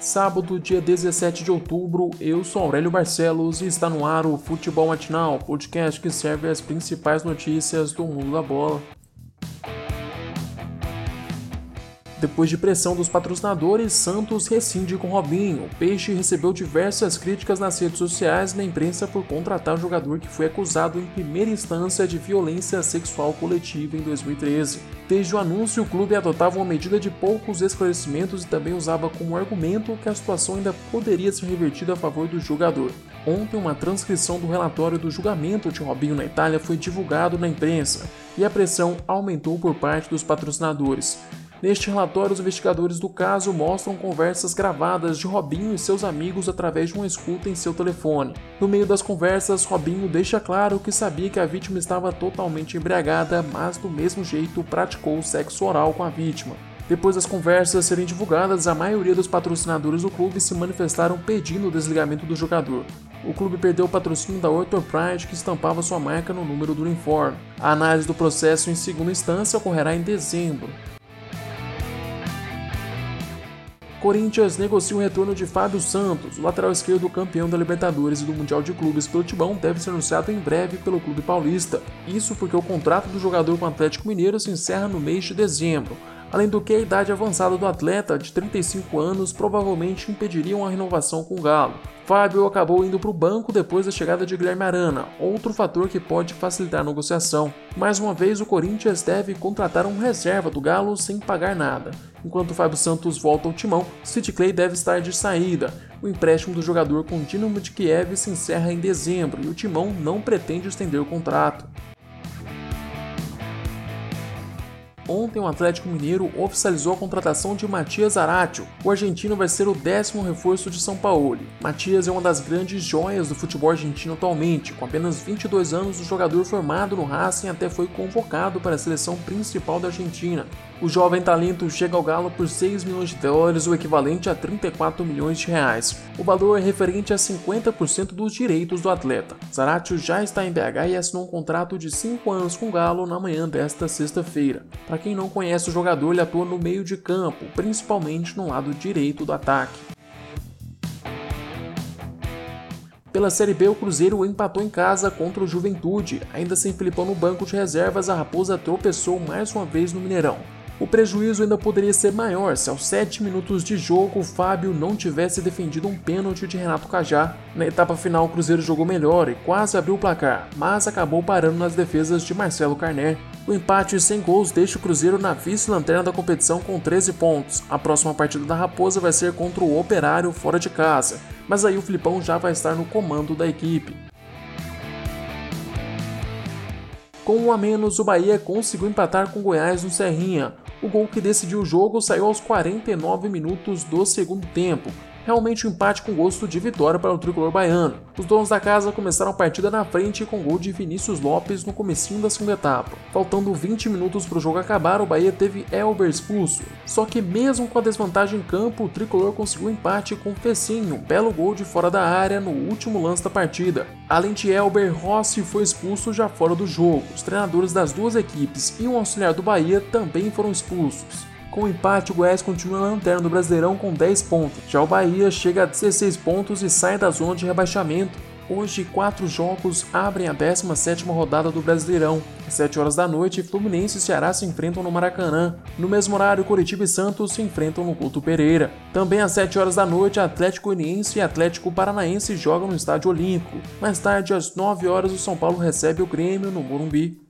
Sábado, dia 17 de outubro, eu sou Aurélio Barcelos e está no ar o Futebol Matinal, podcast que serve as principais notícias do mundo da bola. Depois de pressão dos patrocinadores, Santos rescinde com Robinho. O Peixe recebeu diversas críticas nas redes sociais e na imprensa por contratar um jogador que foi acusado em primeira instância de violência sexual coletiva em 2013. Desde o anúncio, o clube adotava uma medida de poucos esclarecimentos e também usava como argumento que a situação ainda poderia ser revertida a favor do jogador. Ontem, uma transcrição do relatório do julgamento de Robinho na Itália foi divulgado na imprensa e a pressão aumentou por parte dos patrocinadores. Neste relatório, os investigadores do caso mostram conversas gravadas de Robinho e seus amigos através de uma escuta em seu telefone. No meio das conversas, Robinho deixa claro que sabia que a vítima estava totalmente embriagada, mas do mesmo jeito praticou sexo oral com a vítima. Depois das conversas serem divulgadas, a maioria dos patrocinadores do clube se manifestaram pedindo o desligamento do jogador. O clube perdeu o patrocínio da Orthor Pride, que estampava sua marca no número do uniforme. A análise do processo em segunda instância ocorrerá em dezembro. Corinthians negocia o retorno de Fábio Santos, o lateral esquerdo campeão da Libertadores e do Mundial de Clubes pelo Tibão deve ser anunciado em breve pelo clube paulista. Isso porque o contrato do jogador com o Atlético Mineiro se encerra no mês de dezembro. Além do que, a idade avançada do atleta, de 35 anos, provavelmente impediria uma renovação com o Galo. Fábio acabou indo para o banco depois da chegada de Guilherme Arana, outro fator que pode facilitar a negociação. Mais uma vez, o Corinthians deve contratar um reserva do Galo sem pagar nada. Enquanto Fábio Santos volta ao timão, City Clay deve estar de saída. O empréstimo do jogador com o Dinamo de Kiev se encerra em dezembro e o timão não pretende estender o contrato. Ontem, o Atlético Mineiro oficializou a contratação de Matias Aratio. O argentino vai ser o décimo reforço de São Paulo. Matias é uma das grandes joias do futebol argentino atualmente. Com apenas 22 anos, o jogador formado no Racing até foi convocado para a seleção principal da Argentina. O jovem talento chega ao Galo por 6 milhões de dólares, o equivalente a 34 milhões de reais. O valor é referente a 50% dos direitos do atleta. Zaratio já está em BH e assinou um contrato de 5 anos com o Galo na manhã desta sexta-feira. Para quem não conhece o jogador, ele atua no meio de campo, principalmente no lado direito do ataque. Pela Série B, o Cruzeiro empatou em casa contra o Juventude. Ainda sem Filipão no banco de reservas, a Raposa tropeçou mais uma vez no Mineirão. O prejuízo ainda poderia ser maior se aos 7 minutos de jogo o Fábio não tivesse defendido um pênalti de Renato Cajá. Na etapa final, o Cruzeiro jogou melhor e quase abriu o placar, mas acabou parando nas defesas de Marcelo Carné. O empate sem gols deixa o Cruzeiro na vice-lanterna da competição com 13 pontos. A próxima partida da Raposa vai ser contra o Operário fora de casa, mas aí o Filipão já vai estar no comando da equipe. Com um a menos, o Bahia conseguiu empatar com o Goiás no Serrinha. O gol que decidiu o jogo saiu aos 49 minutos do segundo tempo, realmente um empate com gosto de vitória para o tricolor baiano. Os donos da casa começaram a partida na frente com gol de Vinícius Lopes no comecinho da segunda etapa. Faltando 20 minutos para o jogo acabar, o Bahia teve Elber expulso. Só que mesmo com a desvantagem em campo, o tricolor conseguiu um empate com Fecinho, um belo gol de fora da área no último lance da partida. Além de Elber, Rossi foi expulso já fora do jogo. Os treinadores das duas equipes e um auxiliar do Bahia também foram expulsos. Com o empate, o Goiás continua na lanterna do Brasileirão com 10 pontos. Já o Bahia chega a 16 pontos e sai da zona de rebaixamento. Hoje, quatro jogos abrem a 17ª rodada do Brasileirão. Às 7 horas da noite, Fluminense e Ceará se enfrentam no Maracanã. No mesmo horário, Curitiba e Santos se enfrentam no Couto Pereira. Também às 7 horas da noite, Atlético Goianiense e Atlético Paranaense jogam no Estádio Olímpico. Mais tarde, às 9 horas, o São Paulo recebe o Grêmio no Morumbi.